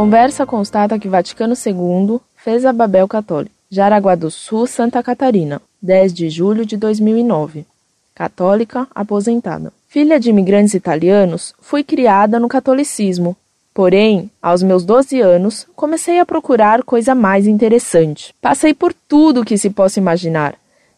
Conversa constata que Vaticano II fez a Babel Católica. Jaraguá do Sul, Santa Catarina, 10 de julho de 2009. Católica aposentada. Filha de imigrantes italianos, fui criada no catolicismo. Porém, aos meus 12 anos, comecei a procurar coisa mais interessante. Passei por tudo que se possa imaginar: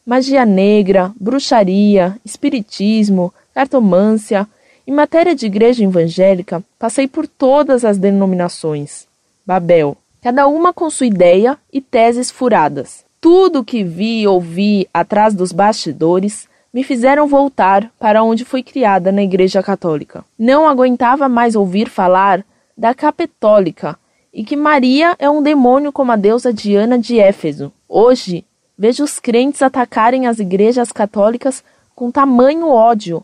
magia negra, bruxaria, espiritismo, cartomância. Em matéria de igreja evangélica, passei por todas as denominações. Babel, cada uma com sua ideia e teses furadas. Tudo que vi e ouvi atrás dos bastidores me fizeram voltar para onde fui criada na Igreja Católica. Não aguentava mais ouvir falar da capetólica e que Maria é um demônio como a deusa Diana de Éfeso. Hoje, vejo os crentes atacarem as igrejas católicas com tamanho ódio.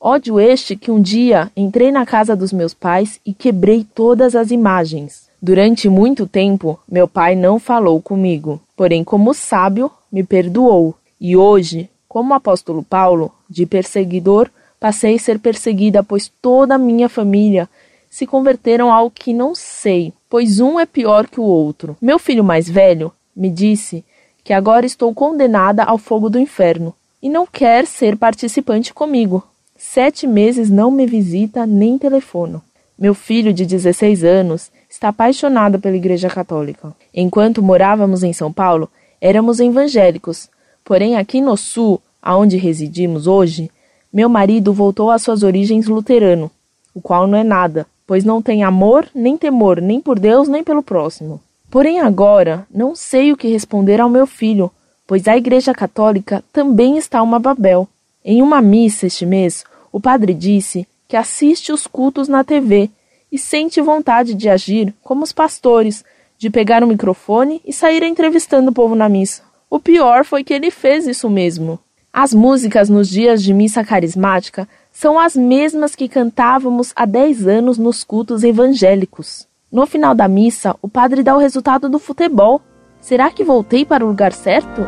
Ódio este que um dia entrei na casa dos meus pais e quebrei todas as imagens. Durante muito tempo, meu pai não falou comigo, porém, como sábio, me perdoou. E hoje, como apóstolo Paulo, de perseguidor, passei a ser perseguida, pois toda a minha família se converteram ao que não sei, pois um é pior que o outro. Meu filho mais velho me disse que agora estou condenada ao fogo do inferno e não quer ser participante comigo. Sete meses não me visita nem telefona. Meu filho de 16 anos está apaixonado pela Igreja Católica. Enquanto morávamos em São Paulo, éramos evangélicos, porém aqui no sul, aonde residimos hoje, meu marido voltou às suas origens luterano, o qual não é nada, pois não tem amor nem temor nem por Deus nem pelo próximo. Porém agora não sei o que responder ao meu filho, pois a Igreja Católica também está uma Babel. Em uma missa este mês, o padre disse que assiste os cultos na TV e sente vontade de agir como os pastores, de pegar o microfone e sair entrevistando o povo na missa. O pior foi que ele fez isso mesmo. As músicas nos dias de missa carismática são as mesmas que cantávamos há 10 anos nos cultos evangélicos. No final da missa, o padre dá o resultado do futebol. Será que voltei para o lugar certo?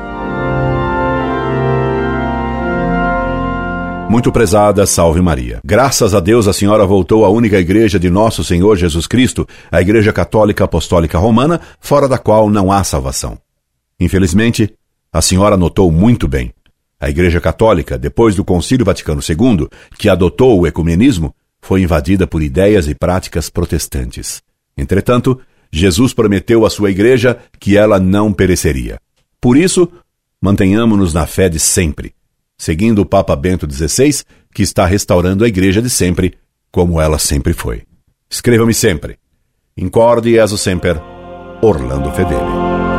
Muito prezada, salve Maria. Graças a Deus a senhora voltou à única igreja de nosso Senhor Jesus Cristo, a Igreja Católica Apostólica Romana, fora da qual não há salvação. Infelizmente, a senhora notou muito bem. A Igreja Católica, depois do Concílio Vaticano II, que adotou o ecumenismo, foi invadida por ideias e práticas protestantes. Entretanto, Jesus prometeu à sua igreja que ela não pereceria. Por isso, mantenhamos-nos na fé de sempre seguindo o Papa Bento XVI, que está restaurando a igreja de sempre, como ela sempre foi. Escreva-me sempre. Incorde e sempre, Orlando Fedeli.